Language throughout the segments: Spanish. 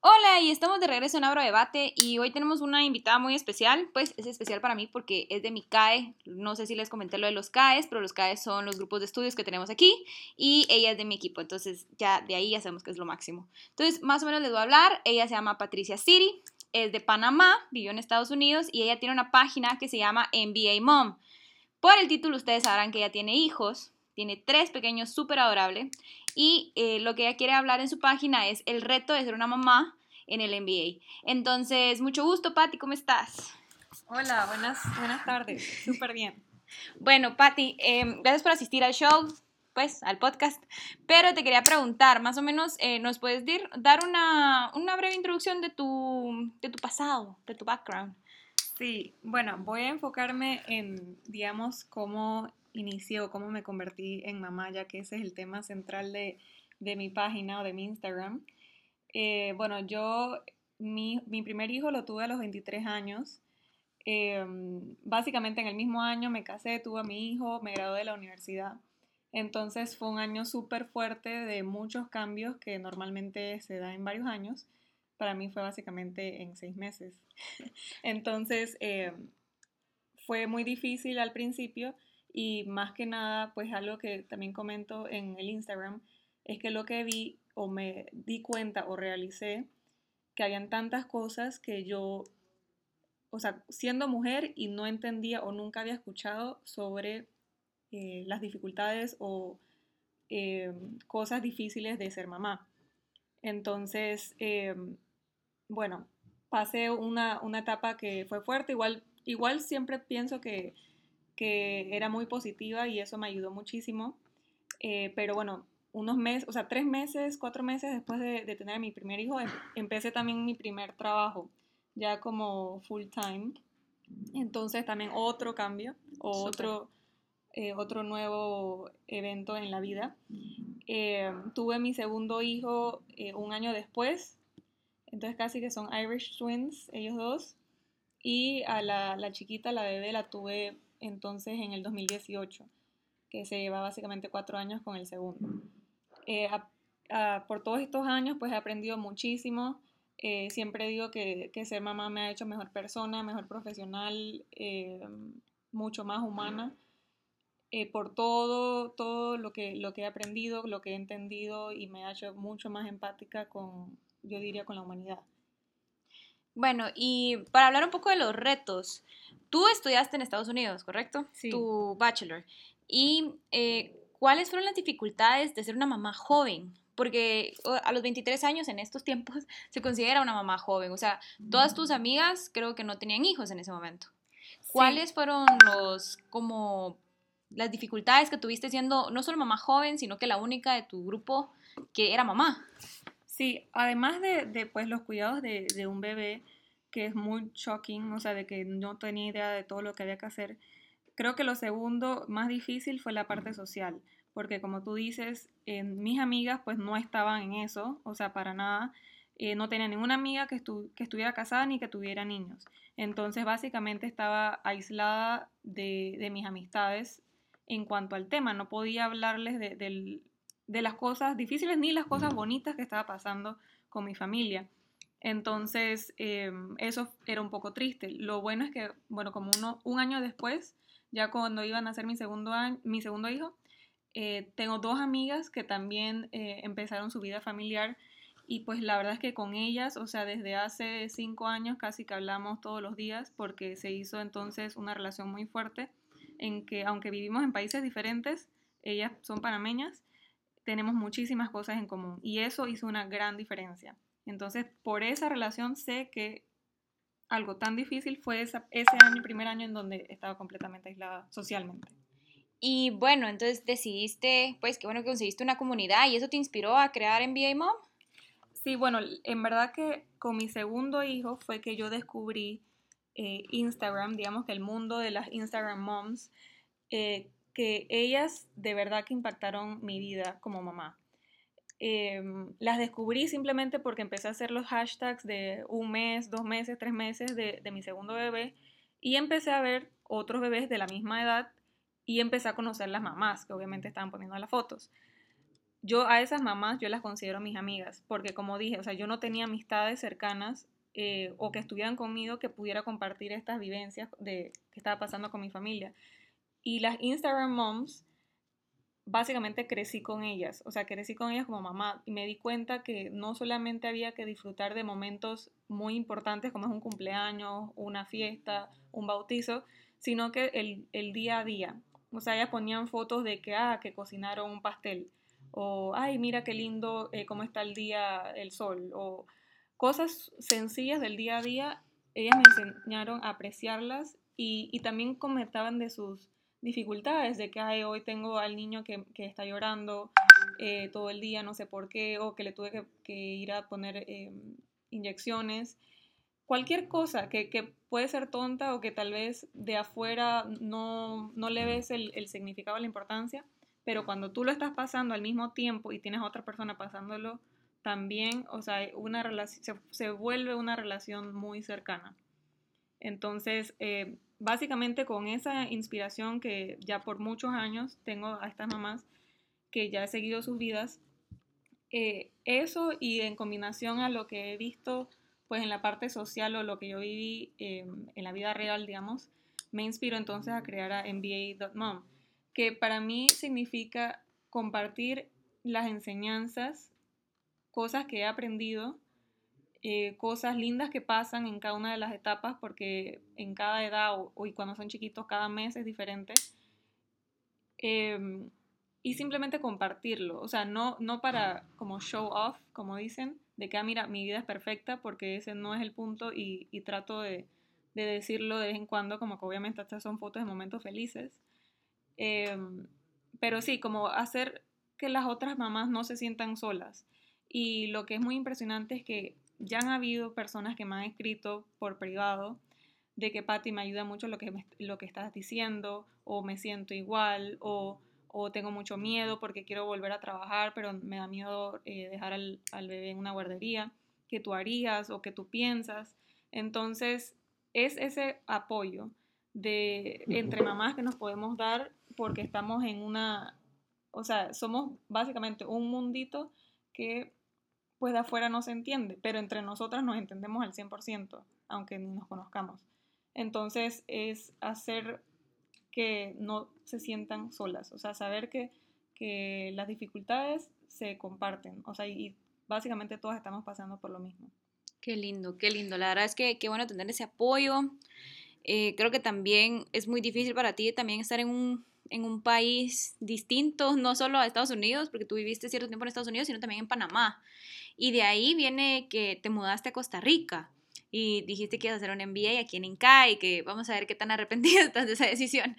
Hola, y estamos de regreso en Abro Debate y hoy tenemos una invitada muy especial, pues es especial para mí porque es de mi CAE, no sé si les comenté lo de los CAEs, pero los CAEs son los grupos de estudios que tenemos aquí y ella es de mi equipo, entonces ya de ahí ya sabemos que es lo máximo. Entonces, más o menos les voy a hablar, ella se llama Patricia City, es de Panamá, vivió en Estados Unidos y ella tiene una página que se llama NBA Mom. Por el título ustedes sabrán que ella tiene hijos, tiene tres pequeños súper adorables y eh, lo que ella quiere hablar en su página es el reto de ser una mamá en el MBA. Entonces, mucho gusto, Patti, ¿cómo estás? Hola, buenas, buenas tardes, súper bien. Bueno, Patti, em, gracias por asistir al show, pues, al podcast, pero te quería preguntar, más o menos, eh, ¿nos puedes dar una, una breve introducción de tu, de tu pasado, de tu background? Sí, bueno, voy a enfocarme en, digamos, cómo inició, cómo me convertí en mamá, ya que ese es el tema central de, mi página o de mi Instagram. Eh, bueno, yo, mi, primer hijo lo tuve a los 23 años. Em, básicamente en el mismo año me casé, tuve a mi hijo, me gradué de la universidad. Entonces fue un año súper fuerte de muchos cambios que normalmente se da en varios años. Para mí fue básicamente en seis meses. Entonces em, fue muy difícil al principio y más que nada, pues algo que también comento en el Instagram, es que lo que vi o me di cuenta o realicé, que habían tantas cosas que yo, o sea, siendo mujer y no entendía o nunca había escuchado sobre eh, las dificultades o eh, cosas difíciles de ser mamá. Entonces, eh, bueno, pasé una, una, etapa que fue fuerte, igual, igual siempre pienso que que era muy positiva y eso me ayudó muchísimo. Eh, pero bueno, unos meses, o sea, tres meses, cuatro meses después de, tener a mi primer hijo, em, empecé también mi primer trabajo, ya como full time. Entonces también otro cambio, otro, eh, otro nuevo evento en la vida. Eh, tuve mi segundo hijo un año después, entonces casi que son Irish Twins, ellos dos. Y a la, la chiquita, la bebé, la tuve entonces en el 2018, que se lleva básicamente cuatro años con el segundo. Eh, por todos estos años pues he aprendido muchísimo. Eh, siempre digo que, ser mamá me ha hecho mejor persona, mejor profesional, eh, mucho más humana. por todo, todo lo que, lo que he aprendido, lo que he entendido y me ha hecho mucho más empática con, yo diría, con la humanidad. Bueno, y para hablar un poco de los retos, Tú estudiaste en Estados Unidos, ¿correcto? Sí. Tu bachelor. ¿Y eh, cuáles fueron las dificultades de ser una mamá joven? Porque a los 23 años en estos tiempos se considera una mamá joven. O sea, todas tus amigas creo que no tenían hijos en ese momento. ¿Cuáles fueron los, como, las dificultades que tuviste siendo no solo mamá joven, sino que la única de tu grupo que era mamá? Sí, además de, pues, los cuidados de, de un bebé, que es muy shocking, o sea, de que no tenía idea de todo lo que había que hacer. Creo que lo segundo más difícil fue la parte social, porque como tú dices, mis amigas pues no estaban en eso, o sea, para nada. Eh, no tenía ninguna amiga que, que, estuviera casada ni que tuviera niños. Entonces, básicamente estaba aislada de, mis amistades en cuanto al tema. No podía hablarles de, de las cosas difíciles ni las cosas bonitas que estaba pasando con mi familia. Entonces, em, eso era un poco triste. Lo bueno es que, bueno, como uno, un año después, ya cuando iban a ser mi segundo, mi segundo hijo, eh, tengo dos amigas que también eh, empezaron su vida familiar y pues la verdad es que con ellas, o sea, desde hace cinco años casi que hablamos todos los días porque se hizo entonces una relación muy fuerte en que aunque vivimos en países diferentes, ellas son panameñas, tenemos muchísimas cosas en común y eso hizo una gran diferencia. Entonces, por esa relación sé que algo tan difícil fue ese año, primer año en donde estaba completamente aislada socialmente. Y bueno, entonces decidiste, pues qué bueno que conseguiste una comunidad y eso te inspiró a crear NBA Mom. Sí, bueno, en verdad que con mi segundo hijo fue que yo descubrí eh, Instagram, digamos que el mundo de las Instagram moms, eh, que ellas de verdad que impactaron mi vida como mamá. Em, las descubrí simplemente porque empecé a hacer los hashtags de un mes, dos meses, tres meses de, mi segundo bebé y empecé a ver otros bebés de la misma edad y empecé a conocer las mamás que obviamente estaban poniendo las fotos. yo a esas mamás yo las considero mis amigas, porque como dije, o sea, yo no tenía amistades cercanas eh, o que estuvieran conmigo que pudiera compartir estas vivencias de que estaba pasando con mi familia. Y las Instagram moms, básicamente crecí con ellas, o sea, crecí con ellas como mamá y me di cuenta que no solamente había que disfrutar de momentos muy importantes como es un cumpleaños, una fiesta, un bautizo, sino que el, el día a día. O sea, ellas ponían fotos de que, ah, que cocinaron un pastel, o, ay, mira qué lindo, eh, cómo está el día, el sol, o cosas sencillas del día a día, ellas me enseñaron a apreciarlas y, y también comentaban de sus dificultades, de que ay, hoy tengo al niño que, que está llorando eh, todo el día, no sé por qué, o que le tuve que, que ir a poner eh, inyecciones. Cualquier cosa que, que, puede ser tonta o que tal vez de afuera no, no le ves el, el significado, la importancia, pero cuando tú lo estás pasando al mismo tiempo y tienes a otra persona pasándolo también, o sea, una relación, se, se vuelve una relación muy cercana. Entonces, eh, básicamente con esa inspiración que ya por muchos años tengo a estas mamás que ya he seguido sus vidas, eh, eso y en combinación a lo que he visto pues en la parte social o lo que yo viví eh, en la vida real, digamos, me inspiró entonces a crear a MBA.mom, que para mí significa compartir las enseñanzas, cosas que he aprendido eh, cosas lindas que pasan en cada una de las etapas, porque en cada edad o, y cuando son chiquitos, cada mes es diferente. Em, y simplemente compartirlo, o sea, no, no para como show off, como dicen, de que, ah, mira, mi vida es perfecta, porque ese no es el punto y, y trato de, de, decirlo de vez en cuando, como que obviamente estas son fotos de momentos felices. Em, pero sí, como hacer que las otras mamás no se sientan solas. Y lo que es muy impresionante es que ya han habido personas que me han escrito por privado de que Patti me ayuda mucho lo que, lo que estás diciendo, o me siento igual, o, o, tengo mucho miedo porque quiero volver a trabajar, pero me da miedo eh, dejar al, al, bebé en una guardería, que tú harías o que tú piensas. Entonces, es ese apoyo de entre mamás que nos podemos dar porque estamos en una, o sea, somos básicamente un mundito que pues de afuera no se entiende, pero entre nosotras nos entendemos al 100%, aunque ni nos conozcamos. Entonces es hacer que no se sientan solas, o sea, saber que, que las dificultades se comparten, o sea, y básicamente todas estamos pasando por lo mismo. Qué lindo, qué lindo. La verdad es que qué bueno tener ese apoyo. Eh, creo que también es muy difícil para ti también estar en un, en un país distinto, no solo a Estados Unidos, porque tú viviste cierto tiempo en Estados Unidos, sino también en Panamá. Y de ahí viene que te mudaste a Costa Rica y dijiste que ibas a hacer un MBA aquí en Inca y que vamos a ver qué tan arrepentido estás de esa decisión.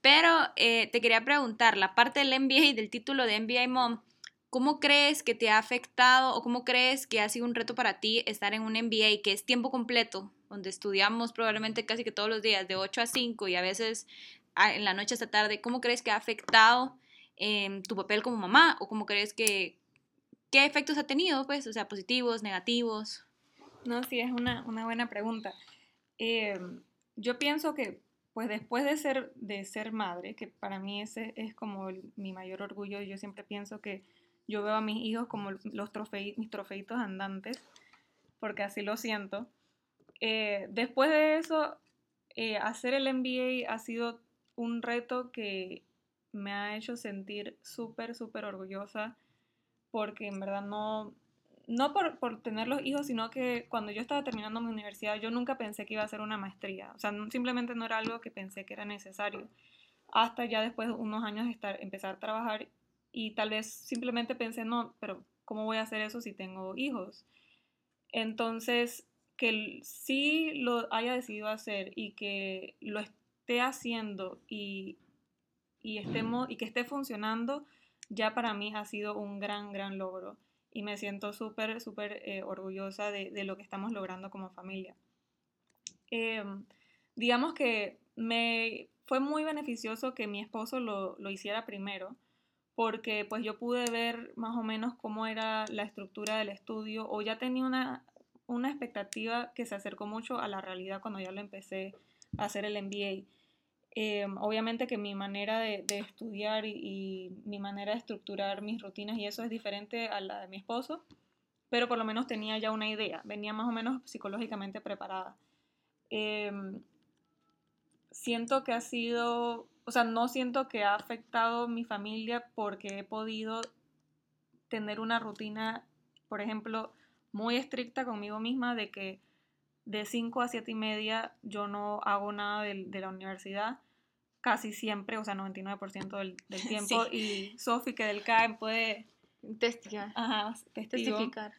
Pero eh, te quería preguntar, la parte del MBA y del título de MBA Mom, ¿cómo crees que te ha afectado o cómo crees que ha sido un reto para ti estar en un MBA que es tiempo completo, donde estudiamos probablemente casi que todos los días de 8 a 5 y a veces en la noche hasta tarde? ¿Cómo crees que ha afectado eh, tu papel como mamá o cómo crees que, ¿qué efectos ha tenido? Pues, o sea, positivos, negativos. No, sí, es una, buena pregunta. Eh, yo pienso que, pues después de ser, de ser madre, que para mí ese es como mi mayor orgullo, yo siempre pienso que yo veo a mis hijos como los mis trofeitos andantes, porque así lo siento. Eh, después de eso, eh, hacer el MBA ha sido un reto que me ha hecho sentir súper, súper orgullosa porque en verdad no, no por, por, tener los hijos, sino que cuando yo estaba terminando mi universidad, yo nunca pensé que iba a hacer una maestría. O sea, simplemente no era algo que pensé que era necesario. Hasta ya después de unos años de estar, empezar a trabajar y tal vez simplemente pensé, no, pero ¿cómo voy a hacer eso si tengo hijos? Entonces, que sí lo haya decidido hacer y que lo esté haciendo y, y, estemos, y que esté funcionando, ya para mí ha sido un gran, gran logro y me siento súper, súper eh, orgullosa de, de, lo que estamos logrando como familia. Eh, digamos que me fue muy beneficioso que mi esposo lo, lo, hiciera primero, porque pues yo pude ver más o menos cómo era la estructura del estudio o ya tenía una, una expectativa que se acercó mucho a la realidad cuando ya lo empecé a hacer el MBA. Em, obviamente que mi manera de, estudiar y, mi manera de estructurar mis rutinas y eso es diferente a la de mi esposo, pero por lo menos tenía ya una idea, venía más o menos psicológicamente preparada. Em, siento que ha sido, o sea, no siento que ha afectado mi familia porque he podido tener una rutina, por ejemplo, muy estricta conmigo misma de que de 5 a 7 y media yo no hago nada de, la universidad casi siempre, o sea, 99% del, del tiempo. Y Sofi, que del CAE puede testificar. Ajá, testificar.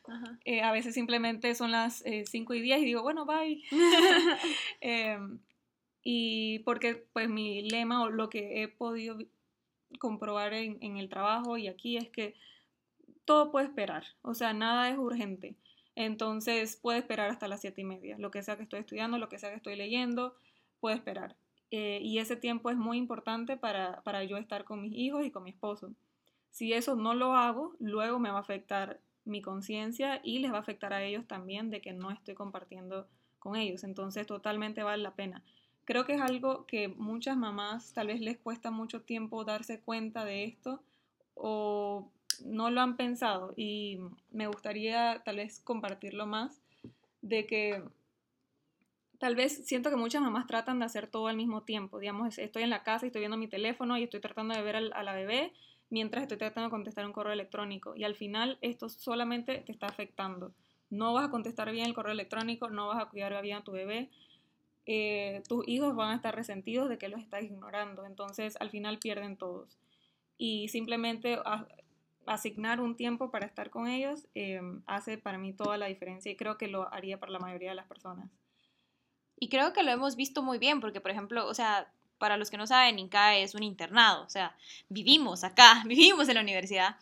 Eh, a veces simplemente son las 5 eh, y 10 y digo, bueno, bye. Em, y porque pues mi lema o lo que he podido comprobar en, en el trabajo y aquí es que todo puede esperar, o sea, nada es urgente. Entonces puede esperar hasta las siete y media. Lo que sea que estoy estudiando, lo que sea que estoy leyendo, puede esperar. Eh, y ese tiempo es muy importante para, para yo estar con mis hijos y con mi esposo. Si eso no lo hago, luego me va a afectar mi conciencia y les va a afectar a ellos también de que no estoy compartiendo con ellos. Entonces totalmente vale la pena. Creo que es algo que muchas mamás tal vez les cuesta mucho tiempo darse cuenta de esto o no lo han pensado y me gustaría tal vez compartirlo más, de que tal vez siento que muchas mamás tratan de hacer todo al mismo tiempo. Digamos, estoy en la casa y estoy viendo mi teléfono y estoy tratando de ver a la bebé mientras estoy tratando de contestar un correo electrónico. Y al final esto solamente te está afectando. No vas a contestar bien el correo electrónico, no vas a cuidar bien a tu bebé. Eh, tus hijos van a estar resentidos de que los estás ignorando. Entonces al final pierden todos. Y simplemente asignar un tiempo para estar con ellos em, hace para mí toda la diferencia y creo que lo haría para la mayoría de las personas. Y creo que lo hemos visto muy bien, porque por ejemplo, o sea, para los que no saben, INCA es un internado, o sea, vivimos acá, vivimos en la universidad.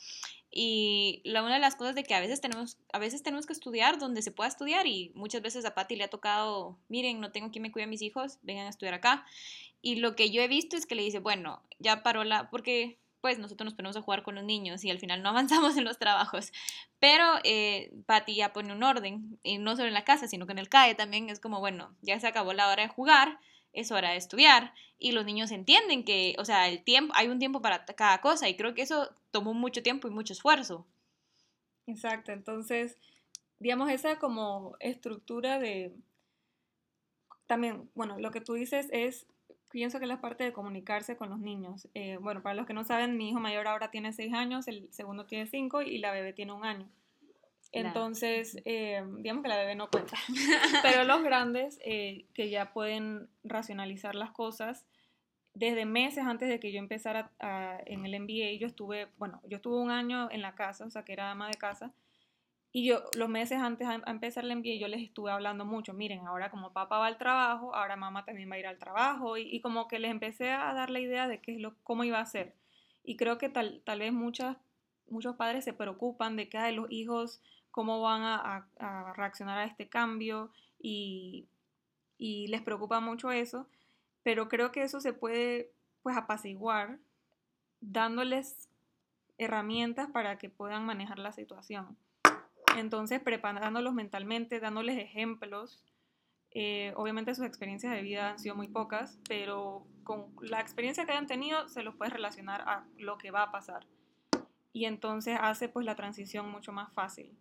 Y la, una de las cosas de que a veces tenemos, a veces tenemos que estudiar donde se pueda estudiar y muchas veces a Patti le ha tocado, miren, no tengo quien me cuide a mis hijos, vengan a estudiar acá. Y lo que yo he visto es que le dice, bueno, ya paró la, porque pues nosotros nos ponemos a jugar con los niños y al final no avanzamos en los trabajos. Pero eh, ya pone un orden, y no solo en la casa, sino que en el CAE también es como, bueno, ya se acabó la hora de jugar, es hora de estudiar y los niños entienden que, o sea, el tiempo, hay un tiempo para cada cosa y creo que eso tomó mucho tiempo y mucho esfuerzo. Exacto, entonces, digamos, esa como estructura de, también, bueno, lo que tú dices es pienso que es la parte de comunicarse con los niños. Eh, bueno, para los que no saben, mi hijo mayor ahora tiene seis años, el segundo tiene cinco y la bebé tiene un año. Entonces, eh, digamos que la bebé no cuenta. Pero los grandes eh, que ya pueden racionalizar las cosas, desde meses antes de que yo empezara en el MBA, yo estuve, bueno, yo estuve un año en la casa, o sea, que era ama de casa, y yo, los meses antes de empezar el envío, yo les estuve hablando mucho, miren, ahora como papá va al trabajo, ahora mamá también va a ir al trabajo, y, como que les empecé a dar la idea de qué es lo, cómo iba a ser. Y creo que tal, tal vez muchas, muchos padres se preocupan de que los hijos, cómo van a, reaccionar a este cambio, y, y les preocupa mucho eso, pero creo que eso se puede pues apaciguar dándoles herramientas para que puedan manejar la situación. Entonces, preparándolos mentalmente, dándoles ejemplos. Eh, obviamente sus experiencias de vida han sido muy pocas, pero con la experiencia que hayan tenido se los puede relacionar a lo que va a pasar. Y entonces hace pues la transición mucho más fácil.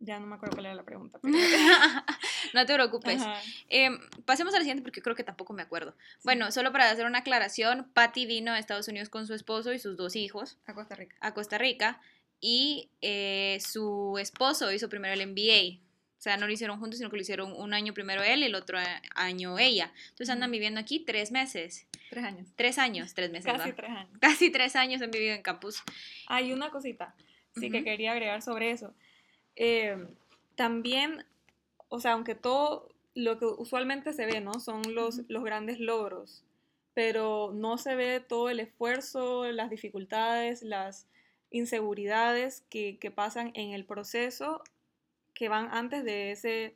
Ya no me acuerdo cuál era la pregunta. no te preocupes. Em, pasemos al siguiente porque creo que tampoco me acuerdo. Bueno, solo para hacer una aclaración, Patty vino a Estados Unidos con su esposo y sus dos hijos. A Costa Rica. A Costa Rica y eh, su esposo hizo primero el MBA. O sea, no lo hicieron juntos, sino que lo hicieron un año primero él y el otro año ella. Entonces andan viviendo aquí tres meses. Tres años. Tres años, tres meses. Casi tres años. Casi tres años han vivido en campus. Hay una cosita, sí, que quería agregar sobre eso. Eh, también, o sea, aunque todo lo que usualmente se ve, ¿no? Son los, los grandes logros, pero no se ve todo el esfuerzo, las dificultades, las inseguridades que, pasan en el proceso que van antes de ese,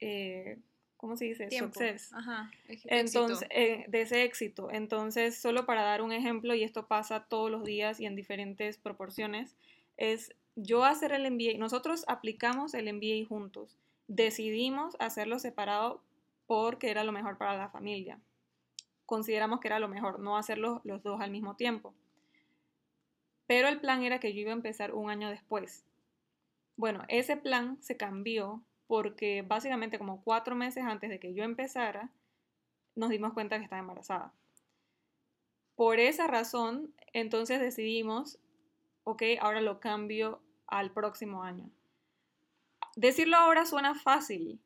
eh, ¿cómo se dice? Success. Ajá, Entonces, eh, de ese éxito. Entonces, solo para dar un ejemplo, y esto pasa todos los días y en diferentes proporciones, es yo hacer el MBA, nosotros aplicamos el MBA juntos, decidimos hacerlo separado porque era lo mejor para la familia consideramos que era lo mejor, no hacerlos los dos al mismo tiempo. Pero el plan era que yo iba a empezar un año después. Bueno, ese plan se cambió porque básicamente como cuatro meses antes de que yo empezara, nos dimos cuenta que estaba embarazada. Por esa razón, entonces decidimos, ok, ahora lo cambio al próximo año. Decirlo ahora suena fácil,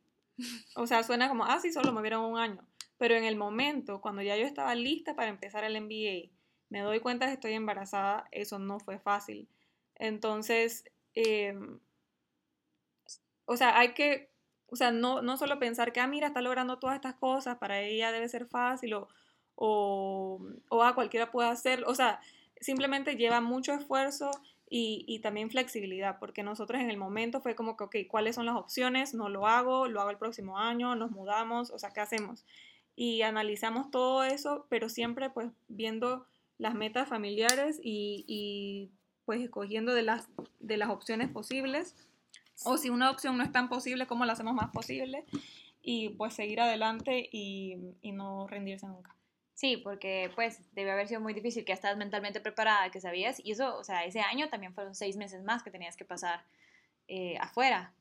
o sea, suena como, ah, sí, solo me vieron un año. Pero en el momento, cuando ya yo estaba lista para empezar el MBA, me doy cuenta que estoy embarazada, eso no fue fácil. Entonces, em, o sea, hay que, o sea, no, no solo pensar que, ah, mira, está logrando todas estas cosas, para ella debe ser fácil o, o, o ah, cualquiera puede hacer, o sea, simplemente lleva mucho esfuerzo y, y, también flexibilidad, porque nosotros en el momento fue como que, ok, ¿cuáles son las opciones? No lo hago, lo hago el próximo año, nos mudamos, o sea, ¿qué hacemos? Y analizamos todo eso, pero siempre pues viendo las metas familiares y, pues escogiendo de las, de las opciones posibles, o si una opción no es tan posible, ¿cómo la hacemos más posible? Y pues seguir adelante y, y no rendirse nunca. Sí, porque pues debe haber sido muy difícil, que ya estabas mentalmente preparada, que sabías, y eso, o sea, ese año también fueron seis meses más que tenías que pasar eh, afuera.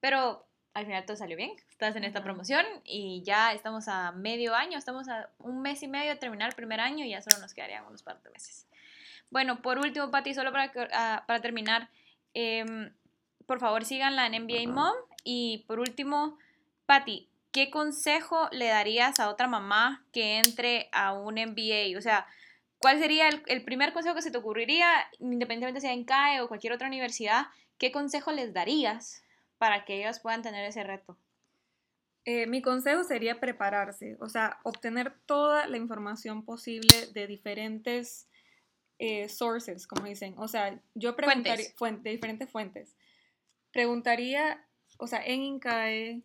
Pero al final todo salió bien, estás en esta promoción y ya estamos a medio año, estamos a un mes y medio de terminar el primer año y ya solo nos quedarían unos par de meses. Bueno, por último, Pati, solo para, ah, para terminar, em, por favor síganla en NBA Mom y por último, Pati, ¿qué consejo le darías a otra mamá que entre a un MBA? O sea, ¿cuál sería el, primer consejo que se te ocurriría, independientemente sea en CAE o cualquier otra universidad? ¿Qué consejo les darías para que ellos puedan tener ese reto? Eh, mi consejo sería prepararse, o sea, obtener toda la información posible de diferentes eh, sources, como dicen. O sea, yo preguntaría, de diferentes fuentes. Preguntaría, o sea, en INCAE,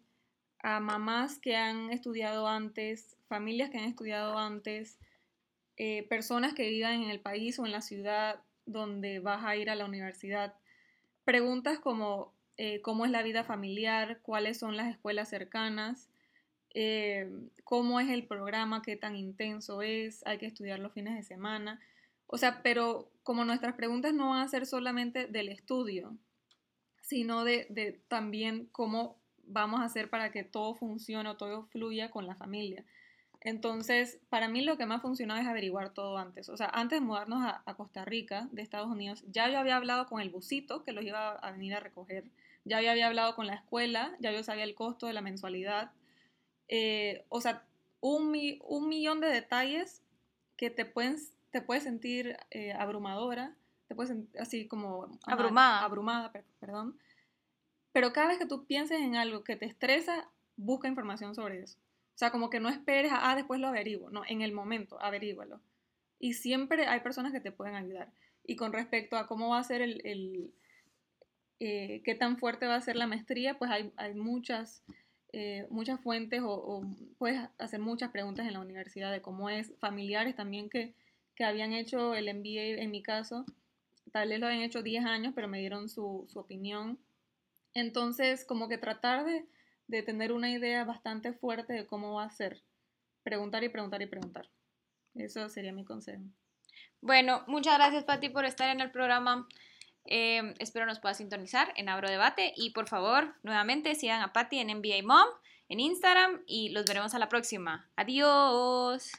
a mamás que han estudiado antes, familias que han estudiado antes, eh, personas que vivan en el país o en la ciudad donde vas a ir a la universidad. Preguntas como eh, cómo es la vida familiar, cuáles son las escuelas cercanas, eh, cómo es el programa, qué tan intenso es, hay que estudiar los fines de semana. O sea, pero como nuestras preguntas no van a ser solamente del estudio, sino de, también cómo vamos a hacer para que todo funcione o todo fluya con la familia. Entonces, para mí lo que más funcionado es averiguar todo antes. O sea, antes de mudarnos a, Costa Rica, de Estados Unidos, ya yo había hablado con el busito que los iba a venir a recoger. Ya yo había hablado con la escuela, ya yo sabía el costo de la mensualidad. Eh, o sea, un, un, millón de detalles que te pueden te puedes sentir eh, abrumadora, te puedes sentir así como... Abrumada. Abrumada, perdón. Pero cada vez que tú pienses en algo que te estresa, busca información sobre eso. O sea, como que no esperes a, ah, después lo averiguo. No, en el momento, averígualo. Y siempre hay personas que te pueden ayudar. Y con respecto a cómo va a ser el, el eh, qué tan fuerte va a ser la maestría, pues hay, hay muchas, eh, muchas fuentes o, o, puedes hacer muchas preguntas en la universidad de cómo es, familiares también que, que habían hecho el MBA en mi caso, tal vez lo habían hecho 10 años, pero me dieron su, su opinión entonces, como que tratar de, de tener una idea bastante fuerte de cómo va a ser. Preguntar y preguntar y preguntar. Eso sería mi consejo. Bueno, muchas gracias Patti por estar en el programa. Eh, espero nos pueda sintonizar en Abro Debate y por favor, nuevamente sigan a Patti en NBA Mom en Instagram y los veremos a la próxima. Adiós.